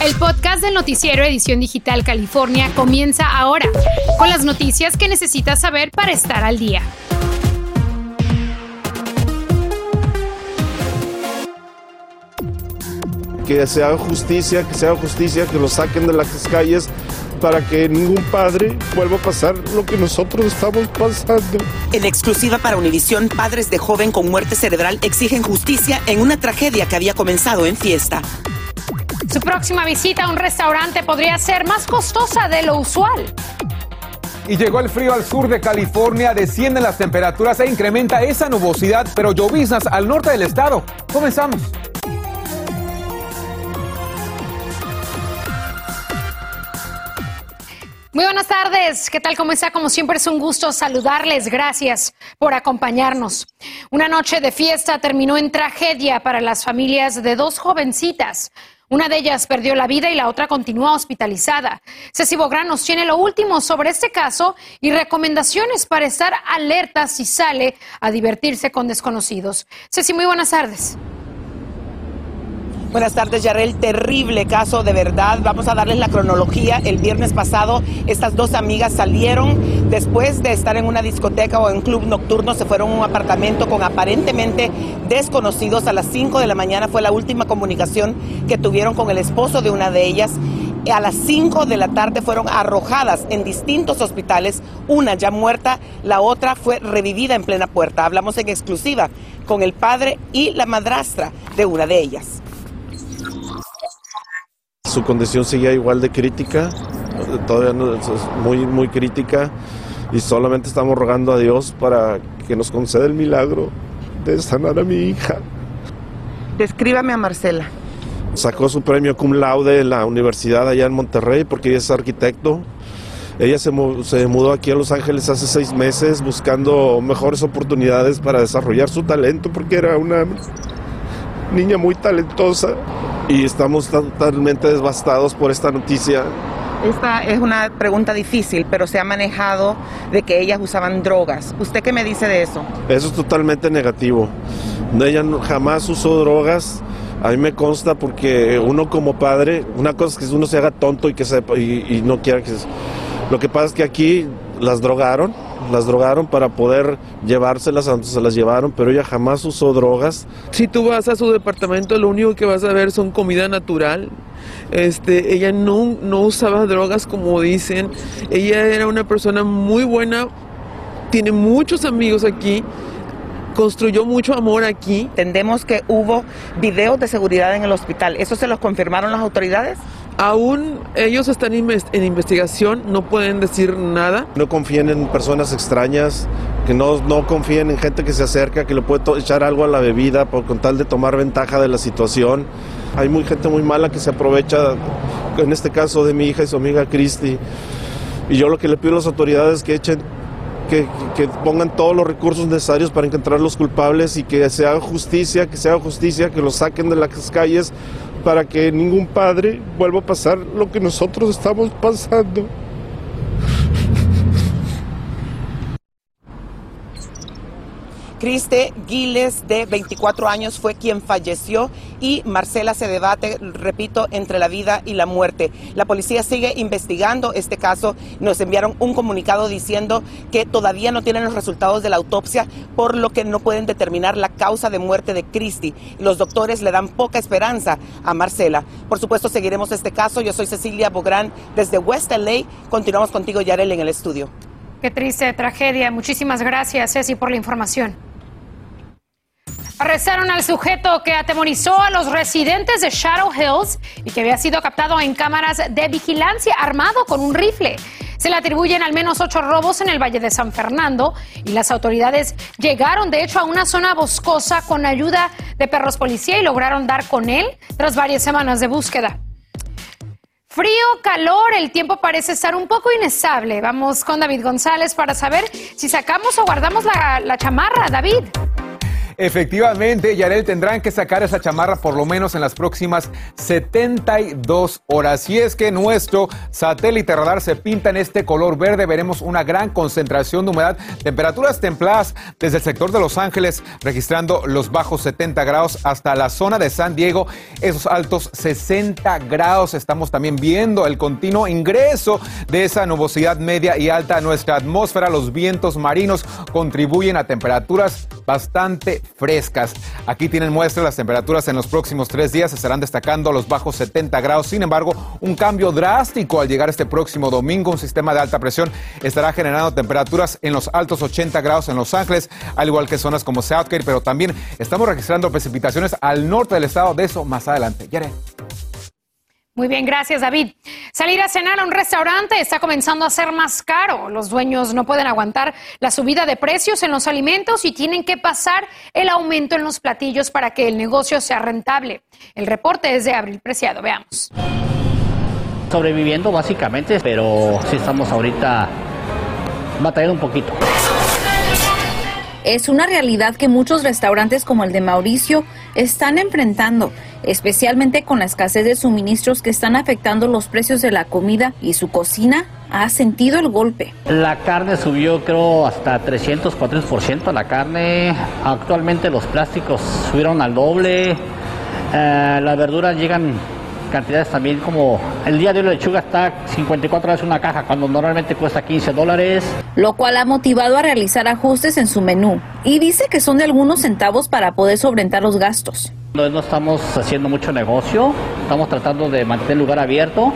El podcast del noticiero Edición Digital California comienza ahora, con las noticias que necesitas saber para estar al día. Que se haga justicia, que se haga justicia, que lo saquen de las calles para que ningún padre vuelva a pasar lo que nosotros estamos pasando. En exclusiva para Univisión, padres de joven con muerte cerebral exigen justicia en una tragedia que había comenzado en fiesta. Su próxima visita a un restaurante podría ser más costosa de lo usual. Y llegó el frío al sur de California, descienden las temperaturas e incrementa esa nubosidad, pero lloviznas al norte del estado. Comenzamos. Muy buenas tardes, ¿qué tal? ¿Cómo está? Como siempre es un gusto saludarles, gracias por acompañarnos. Una noche de fiesta terminó en tragedia para las familias de dos jovencitas. Una de ellas perdió la vida y la otra continúa hospitalizada. Ceci Bográn nos tiene lo último sobre este caso y recomendaciones para estar alerta si sale a divertirse con desconocidos. Ceci, muy buenas tardes. Buenas tardes, Yarel. Terrible caso, de verdad. Vamos a darles la cronología. El viernes pasado, estas dos amigas salieron después de estar en una discoteca o en club nocturno. Se fueron a un apartamento con aparentemente desconocidos. A las 5 de la mañana fue la última comunicación que tuvieron con el esposo de una de ellas. A las 5 de la tarde fueron arrojadas en distintos hospitales, una ya muerta, la otra fue revivida en plena puerta. Hablamos en exclusiva con el padre y la madrastra de una de ellas. Su condición seguía igual de crítica, todavía no, es muy, muy crítica, y solamente estamos rogando a Dios para que nos conceda el milagro de sanar a mi hija. Descríbame a Marcela. Sacó su premio cum laude en la universidad allá en Monterrey porque ella es arquitecto. Ella se, se, mudó aquí a Los Ángeles hace seis meses buscando mejores oportunidades para desarrollar su talento porque era una niña muy talentosa y estamos totalmente devastados por esta noticia. Esta es una pregunta difícil, pero se ha manejado de que ellas usaban drogas. ¿Usted qué me dice de eso? Eso es totalmente negativo. Ella jamás usó drogas. A mí me consta porque uno como padre, una cosa es que uno se haga tonto y que sepa y, y no quiera que... Lo que pasa es que aquí las drogaron, las drogaron para poder llevárselas se las llevaron, pero ella jamás usó drogas. Si tú vas a su departamento, lo único que vas a ver son comida natural. Este, ella no, no usaba drogas como dicen. Ella era una persona muy buena, tiene muchos amigos aquí construyó mucho amor aquí. Entendemos que hubo videos de seguridad en el hospital. ¿Eso se los confirmaron las autoridades? Aún ellos están en investigación, no pueden decir nada. No confíen en personas extrañas, que no, no confíen en gente que se acerca, que le puede echar algo a la bebida por, con tal de tomar ventaja de la situación. Hay muy gente muy mala que se aprovecha, en este caso de mi hija y su amiga Christy. Y yo lo que le pido a las autoridades es que echen que, que, pongan todos los recursos necesarios para encontrar los culpables y que se haga justicia, que se haga justicia, que los saquen de las calles para que ningún padre vuelva a pasar lo que nosotros estamos pasando. Criste Giles, de 24 años, fue quien falleció y Marcela se debate, repito, entre la vida y la muerte. La policía sigue investigando este caso. Nos enviaron un comunicado diciendo que todavía no tienen los resultados de la autopsia, por lo que no pueden determinar la causa de muerte de Cristi. Los doctores le dan poca esperanza a Marcela. Por supuesto, seguiremos este caso. Yo soy Cecilia Bográn desde West LA. Continuamos contigo, Yarel, en el estudio. Qué triste tragedia. Muchísimas gracias, Ceci, por la información. Arrestaron al sujeto que atemorizó a los residentes de Shadow Hills y que había sido captado en cámaras de vigilancia armado con un rifle. Se le atribuyen al menos ocho robos en el Valle de San Fernando y las autoridades llegaron de hecho a una zona boscosa con ayuda de perros policía y lograron dar con él tras varias semanas de búsqueda. Frío, calor, el tiempo parece estar un poco inestable. Vamos con David González para saber si sacamos o guardamos la, la chamarra. David. Efectivamente, Yarel tendrán que sacar esa chamarra por lo menos en las próximas 72 horas. Si es que nuestro satélite radar se pinta en este color verde, veremos una gran concentración de humedad, temperaturas templadas desde el sector de Los Ángeles, registrando los bajos 70 grados hasta la zona de San Diego, esos altos 60 grados. Estamos también viendo el continuo ingreso de esa nubosidad media y alta a nuestra atmósfera. Los vientos marinos contribuyen a temperaturas bastante frescas. Aquí tienen muestra las temperaturas en los próximos tres días. Estarán destacando los bajos 70 grados. Sin embargo, un cambio drástico al llegar este próximo domingo. Un sistema de alta presión estará generando temperaturas en los altos 80 grados en Los Ángeles, al igual que zonas como Southgate, pero también estamos registrando precipitaciones al norte del estado. De eso más adelante. Muy bien, gracias David. Salir a cenar a un restaurante está comenzando a ser más caro. Los dueños no pueden aguantar la subida de precios en los alimentos y tienen que pasar el aumento en los platillos para que el negocio sea rentable. El reporte es de Abril Preciado. Veamos. Sobreviviendo básicamente, pero sí estamos ahorita batallando un poquito. Es una realidad que muchos restaurantes como el de Mauricio están enfrentando, especialmente con la escasez de suministros que están afectando los precios de la comida y su cocina ha sentido el golpe. La carne subió creo hasta 300, 400% la carne. Actualmente los plásticos subieron al doble. Eh, las verduras llegan cantidades también como el día de hoy la lechuga está 54 veces una caja cuando normalmente cuesta 15 dólares. Lo cual ha motivado a realizar ajustes en su menú y dice que son de algunos centavos para poder sobrentar los gastos. No, no estamos haciendo mucho negocio, estamos tratando de mantener el lugar abierto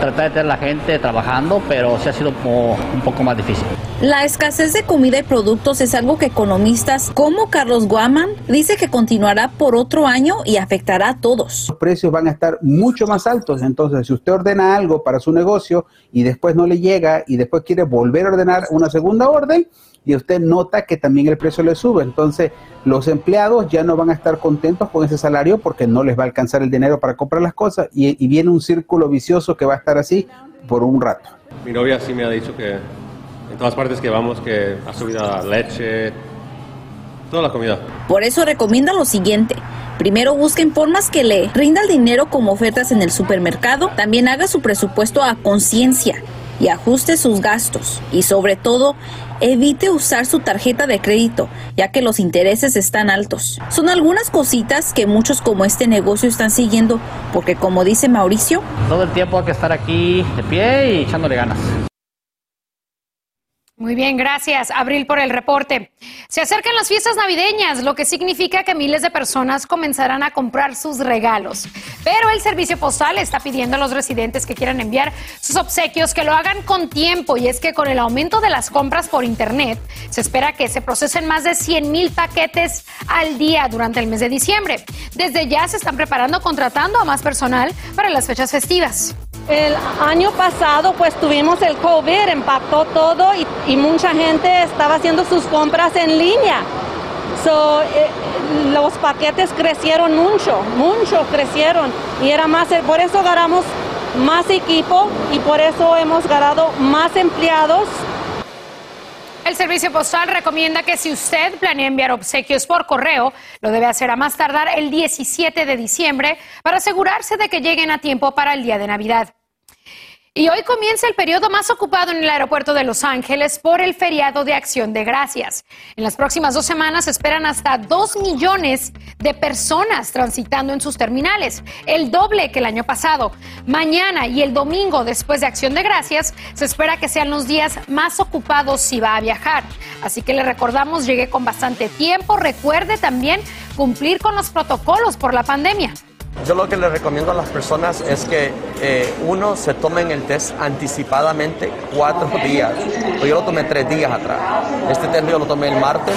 tratar de tener la gente trabajando, pero sí ha sido un poco más difícil. La escasez de comida y productos es algo que economistas como Carlos Guaman dice que continuará por otro año y afectará a todos. Los precios van a estar mucho más altos, entonces si usted ordena algo para su negocio y después no le llega y después quiere volver a ordenar una segunda orden, y usted nota que también el precio le sube. Entonces, los empleados ya no van a estar contentos con ese salario porque no les va a alcanzar el dinero para comprar las cosas y, y viene un círculo vicioso que va a estar así por un rato. Mi novia sí me ha dicho que en todas partes que vamos que ha subido la leche, toda la comida. Por eso recomienda lo siguiente. Primero busquen formas que le rinda el dinero como ofertas en el supermercado. También haga su presupuesto a conciencia y ajuste sus gastos. Y sobre todo, evite usar su tarjeta de crédito, ya que los intereses están altos. Son algunas cositas que muchos como este negocio están siguiendo, porque como dice Mauricio, todo el tiempo hay que estar aquí de pie y echándole ganas. Muy bien, gracias, Abril, por el reporte. Se acercan las fiestas navideñas, lo que significa que miles de personas comenzarán a comprar sus regalos. Pero el servicio postal está pidiendo a los residentes que quieran enviar sus obsequios que lo hagan con tiempo. Y es que con el aumento de las compras por Internet, se espera que se procesen más de 100 mil paquetes al día durante el mes de diciembre. Desde ya se están preparando contratando a más personal para las fechas festivas. El año pasado pues tuvimos el COVID, impactó todo y, mucha gente estaba haciendo sus compras en línea. So, eh, los paquetes crecieron mucho, mucho crecieron y era más, por eso ganamos más equipo y por eso hemos ganado más empleados. El servicio postal recomienda que si usted planea enviar obsequios por correo, lo debe hacer a más tardar el 17 de diciembre para asegurarse de que lleguen a tiempo para el día de Navidad. Y hoy comienza el periodo más ocupado en el aeropuerto de Los Ángeles por el feriado de Acción de Gracias. En las próximas dos semanas esperan hasta dos millones de personas transitando en sus terminales, el doble que el año pasado. Mañana y el domingo después de Acción de Gracias se espera que sean los días más ocupados si va a viajar. Así que le recordamos, llegue con bastante tiempo. Recuerde también cumplir con los protocolos por la pandemia. Yo lo que le recomiendo a las personas es que eh, uno se tomen el test anticipadamente cuatro días. Yo lo tomé tres días atrás. Este test yo lo tomé el martes,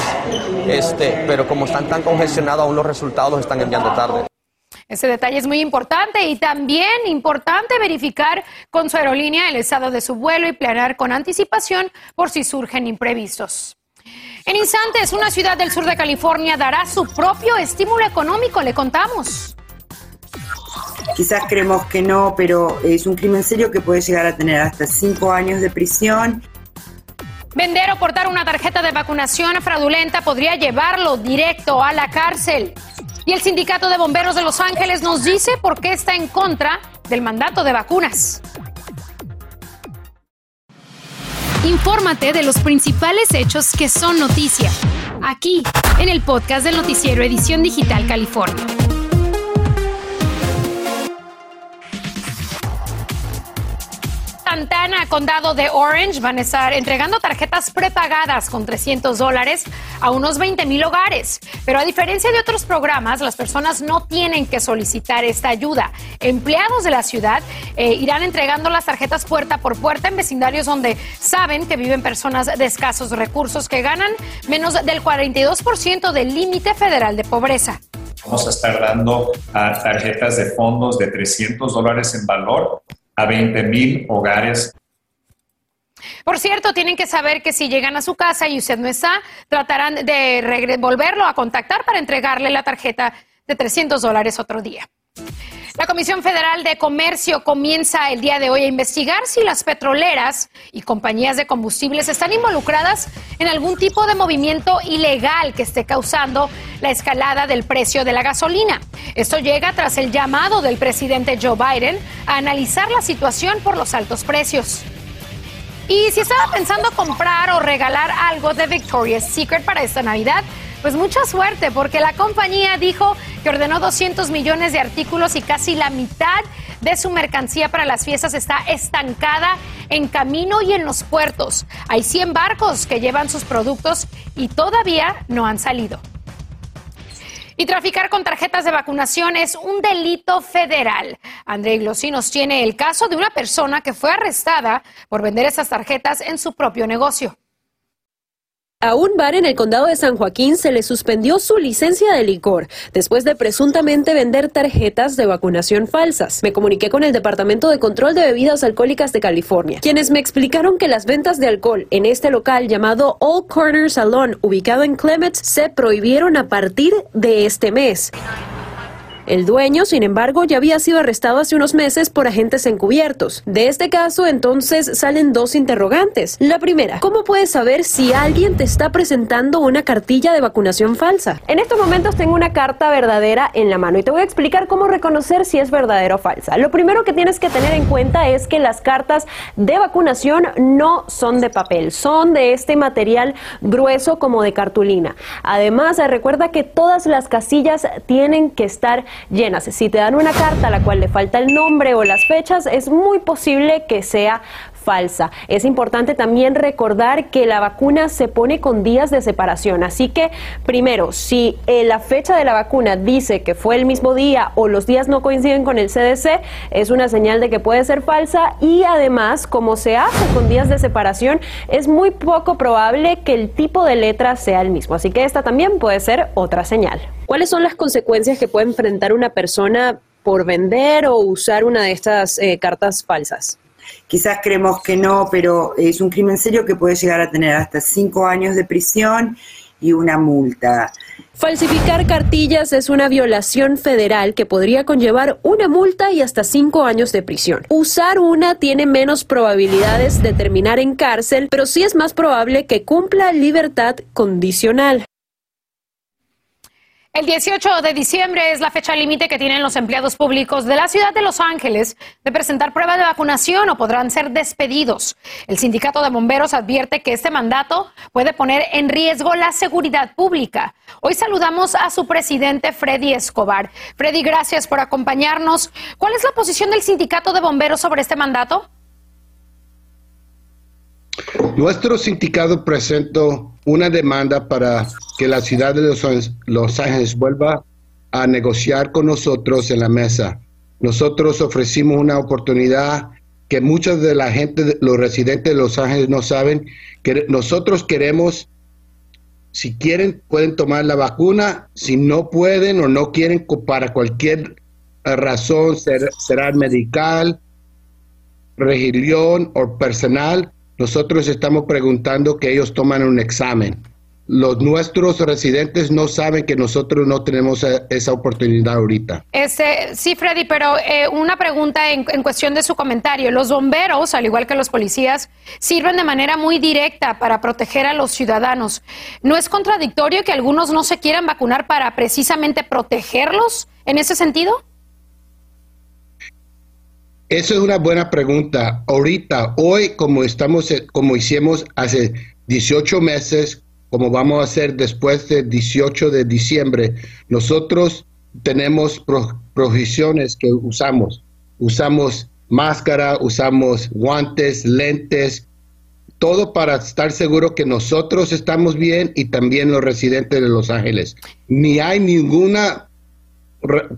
este, pero como están tan congestionados, aún los resultados los están enviando tarde. Ese detalle es muy importante y también importante verificar con su aerolínea el estado de su vuelo y planear con anticipación por si surgen imprevistos. En instantes, una ciudad del sur de California dará su propio estímulo económico, le contamos. Quizás creemos que no, pero es un crimen serio que puede llegar a tener hasta cinco años de prisión Vender o portar una tarjeta de vacunación fraudulenta podría llevarlo directo a la cárcel. Y el Sindicato de Bomberos de Los Ángeles nos dice por qué está en contra del mandato de vacunas. Infórmate de los principales hechos que son noticia, aquí en el podcast del noticiero Edición Digital California. Santana, condado de Orange, van a estar entregando tarjetas prepagadas con 300 dólares a unos 20 mil hogares. Pero a diferencia de otros programas, las personas no tienen que solicitar esta ayuda. Empleados de la ciudad eh, irán entregando las tarjetas puerta por puerta en vecindarios donde saben que viven personas de escasos recursos que ganan menos del 42% del límite federal de pobreza. Vamos a estar dando ah, tarjetas de fondos de 300 dólares en valor a 20 mil hogares. Por cierto, tienen que saber que si llegan a su casa y usted no está, tratarán de volverlo a contactar para entregarle la tarjeta de 300 dólares otro día. La Comisión Federal de Comercio comienza el día de hoy a investigar si las petroleras y compañías de combustibles están involucradas en algún tipo de movimiento ilegal que esté causando la escalada del precio de la gasolina. Esto llega tras el llamado del presidente Joe Biden a analizar la situación por los altos precios. Y si estaba pensando comprar o regalar algo de Victoria's Secret para esta Navidad, pues mucha suerte, porque la compañía dijo que ordenó 200 millones de artículos y casi la mitad de su mercancía para las fiestas está estancada en camino y en los puertos. Hay 100 barcos que llevan sus productos y todavía no han salido. Y traficar con tarjetas de vacunación es un delito federal. André Glossi nos tiene el caso de una persona que fue arrestada por vender esas tarjetas en su propio negocio. A un bar en el condado de San Joaquín se le suspendió su licencia de licor después de presuntamente vender tarjetas de vacunación falsas. Me comuniqué con el Departamento de Control de Bebidas Alcohólicas de California, quienes me explicaron que las ventas de alcohol en este local llamado All Corner Salon, ubicado en Clements, se prohibieron a partir de este mes. El dueño, sin embargo, ya había sido arrestado hace unos meses por agentes encubiertos. De este caso, entonces, salen dos interrogantes. La primera, ¿cómo puedes saber si alguien te está presentando una cartilla de vacunación falsa? En estos momentos tengo una carta verdadera en la mano y te voy a explicar cómo reconocer si es verdadera o falsa. Lo primero que tienes que tener en cuenta es que las cartas de vacunación no son de papel, son de este material grueso como de cartulina. Además, recuerda que todas las casillas tienen que estar llenas. Si te dan una carta a la cual le falta el nombre o las fechas, es muy posible que sea falsa. Es importante también recordar que la vacuna se pone con días de separación. Así que, primero, si eh, la fecha de la vacuna dice que fue el mismo día o los días no coinciden con el CDC, es una señal de que puede ser falsa y además, como se hace con días de separación, es muy poco probable que el tipo de letra sea el mismo. Así que esta también puede ser otra señal. ¿Cuáles son las consecuencias que puede enfrentar una persona por vender o usar una de estas eh, cartas falsas? Quizás creemos que no, pero es un crimen serio que puede llegar a tener hasta cinco años de prisión y una multa. Falsificar cartillas es una violación federal que podría conllevar una multa y hasta cinco años de prisión. Usar una tiene menos probabilidades de terminar en cárcel, pero sí es más probable que cumpla libertad condicional. El 18 de diciembre es la fecha límite que tienen los empleados públicos de la ciudad de Los Ángeles de presentar prueba de vacunación o podrán ser despedidos. El sindicato de bomberos advierte que este mandato puede poner en riesgo la seguridad pública. Hoy saludamos a su presidente Freddy Escobar. Freddy, gracias por acompañarnos. ¿Cuál es la posición del sindicato de bomberos sobre este mandato? Nuestro sindicato presentó una demanda para que la ciudad de Los Ángeles vuelva a negociar con nosotros en la mesa. Nosotros ofrecimos una oportunidad que mucha de la gente, los residentes de Los Ángeles no saben, que nosotros queremos, si quieren, pueden tomar la vacuna, si no pueden o no quieren, para cualquier razón, será medical, religión o personal, nosotros estamos preguntando que ellos toman un examen. los nuestros residentes no saben que nosotros no tenemos e- esa oportunidad ahorita. Este, sí, Freddy, pero eh, una pregunta en, en cuestión de su comentario. Los bomberos, al igual que los policías, sirven de manera muy directa para proteger a los ciudadanos. ¿No es contradictorio que algunos no se quieran vacunar para precisamente protegerlos en ese sentido? Eso es una buena pregunta. Ahorita, hoy, como estamos, eh, como hicimos hace 18 meses, como vamos a hacer después del 18 de diciembre, nosotros tenemos pro- provisiones que usamos. Usamos máscara, usamos guantes, lentes, todo para estar seguro que nosotros estamos bien y también los residentes de Los Ángeles. Ni hay ninguna,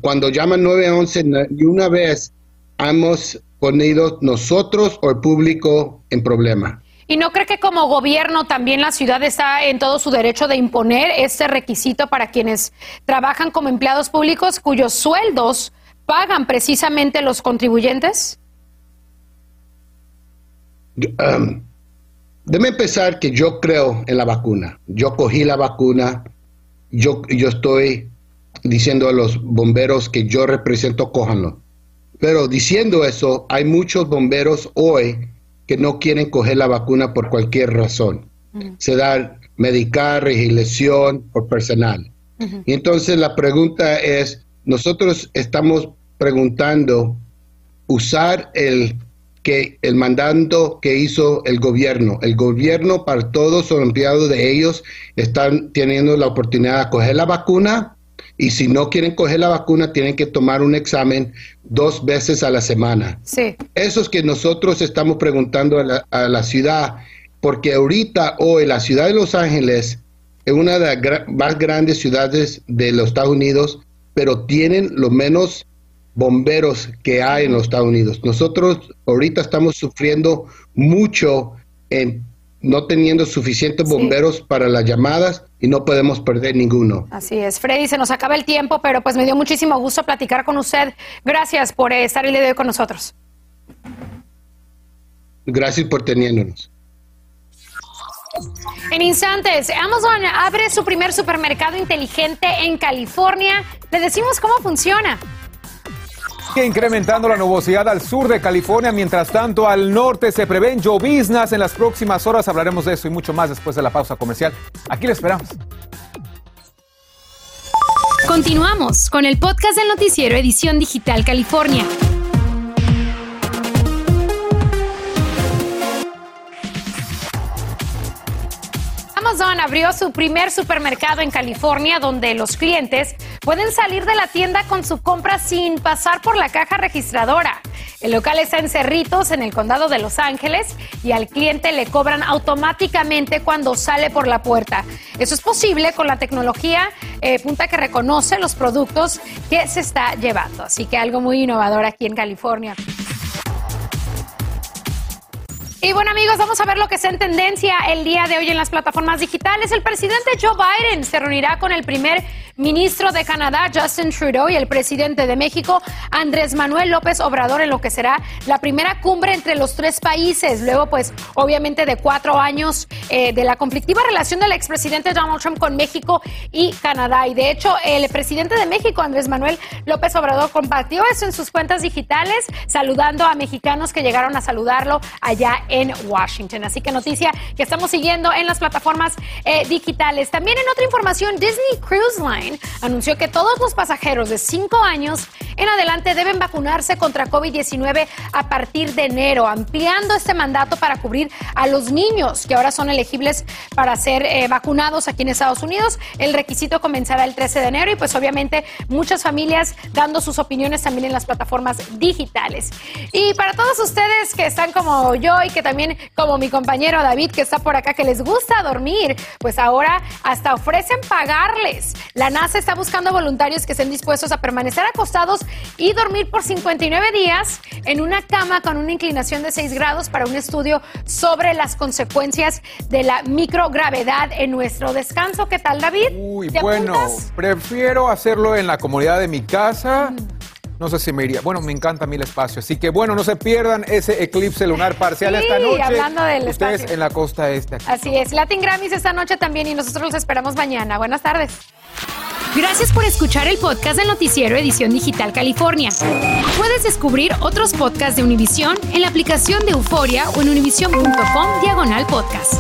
cuando llaman 911, na- ni una vez hemos ponido nosotros o el público en problema. ¿Y no cree que como gobierno también la ciudad está en todo su derecho de imponer este requisito para quienes trabajan como empleados públicos cuyos sueldos pagan precisamente los contribuyentes? Um, déme empezar que yo creo en la vacuna. Yo cogí la vacuna. Yo, yo estoy diciendo a los bomberos que yo represento, cójanlo. Pero diciendo eso, hay muchos bomberos hoy que no quieren coger la vacuna por cualquier razón. Se da medicar, legislación por personal. Y entonces la pregunta es, nosotros estamos preguntando usar el que el mandando que hizo el gobierno. El gobierno para todos los empleados de ellos están teniendo la oportunidad de coger la vacuna y si no quieren coger la vacuna tienen que tomar un examen dos veces a la semana. Sí. Eso es que nosotros estamos preguntando a la, a la ciudad, porque ahorita hoy la ciudad de Los Ángeles es una de las gra- más grandes ciudades de los Estados Unidos, pero tienen lo menos bomberos que hay en los Estados Unidos. Nosotros ahorita estamos sufriendo mucho en no teniendo suficientes bomberos para las llamadas y no podemos perder ninguno. Así es, Freddy, se nos acaba el tiempo, pero pues me dio muchísimo gusto platicar con usted. Gracias por estar el día de hoy con nosotros. Gracias por teniéndonos. En instantes, Amazon abre su primer supermercado inteligente en California. Le decimos cómo funciona. Sigue incrementando la nubosidad al sur de California, mientras tanto al norte se prevén lloviznas en las próximas horas. Hablaremos de eso y mucho más después de la pausa comercial. Aquí le esperamos. Continuamos con el podcast del noticiero Edición Digital California. Amazon abrió su primer supermercado en California donde los clientes pueden salir de la tienda con su compra sin pasar por la caja registradora. El local está en Cerritos, en el condado de Los Ángeles, y al cliente le cobran automáticamente cuando sale por la puerta. Eso es posible con la tecnología eh, punta que reconoce los productos que se está llevando. Así que algo muy innovador aquí en California. Y bueno amigos, vamos a ver lo que está en tendencia el día de hoy en las plataformas digitales. El presidente Joe Biden se reunirá con el primer ministro de Canadá, Justin Trudeau, y el presidente de México, Andrés Manuel López Obrador, en lo que será la primera cumbre entre los tres países. Luego, pues, obviamente de cuatro años eh, de la conflictiva relación del expresidente Donald Trump con México y Canadá. Y de hecho, el presidente de México, Andrés Manuel López Obrador, compartió eso en sus cuentas digitales, saludando a mexicanos que llegaron a saludarlo allá en Washington. Así que noticia que estamos siguiendo en las plataformas eh, digitales. También en otra información, Disney Cruise Line anunció que todos los pasajeros de 5 años en adelante deben vacunarse contra COVID-19 a partir de enero, ampliando este mandato para cubrir a los niños que ahora son elegibles para ser eh, vacunados aquí en Estados Unidos. El requisito comenzará el 13 de enero y pues obviamente muchas familias dando sus opiniones también en las plataformas digitales. Y para todos ustedes que están como yo y que también como mi compañero David que está por acá que les gusta dormir, pues ahora hasta ofrecen pagarles. La NASA está buscando voluntarios que estén dispuestos a permanecer acostados y dormir por 59 días en una cama con una inclinación de 6 grados para un estudio sobre las consecuencias de la microgravedad en nuestro descanso. ¿Qué tal, David? Uy, ¿Te bueno, apuntas? prefiero hacerlo en la comodidad de mi casa No sé si me iría. Bueno, me encanta a mí el espacio. Así que bueno, no se pierdan ese eclipse lunar parcial Sí, esta noche. hablando del Ustedes espacio. en la costa este. aquí. Así es, Latin Grammys esta noche también y nosotros los esperamos mañana. Buenas tardes. Gracias por escuchar el podcast del noticiero Edición Digital California. Puedes descubrir otros podcasts de Univision en la aplicación de Euforia o en univision.com diagonal podcast.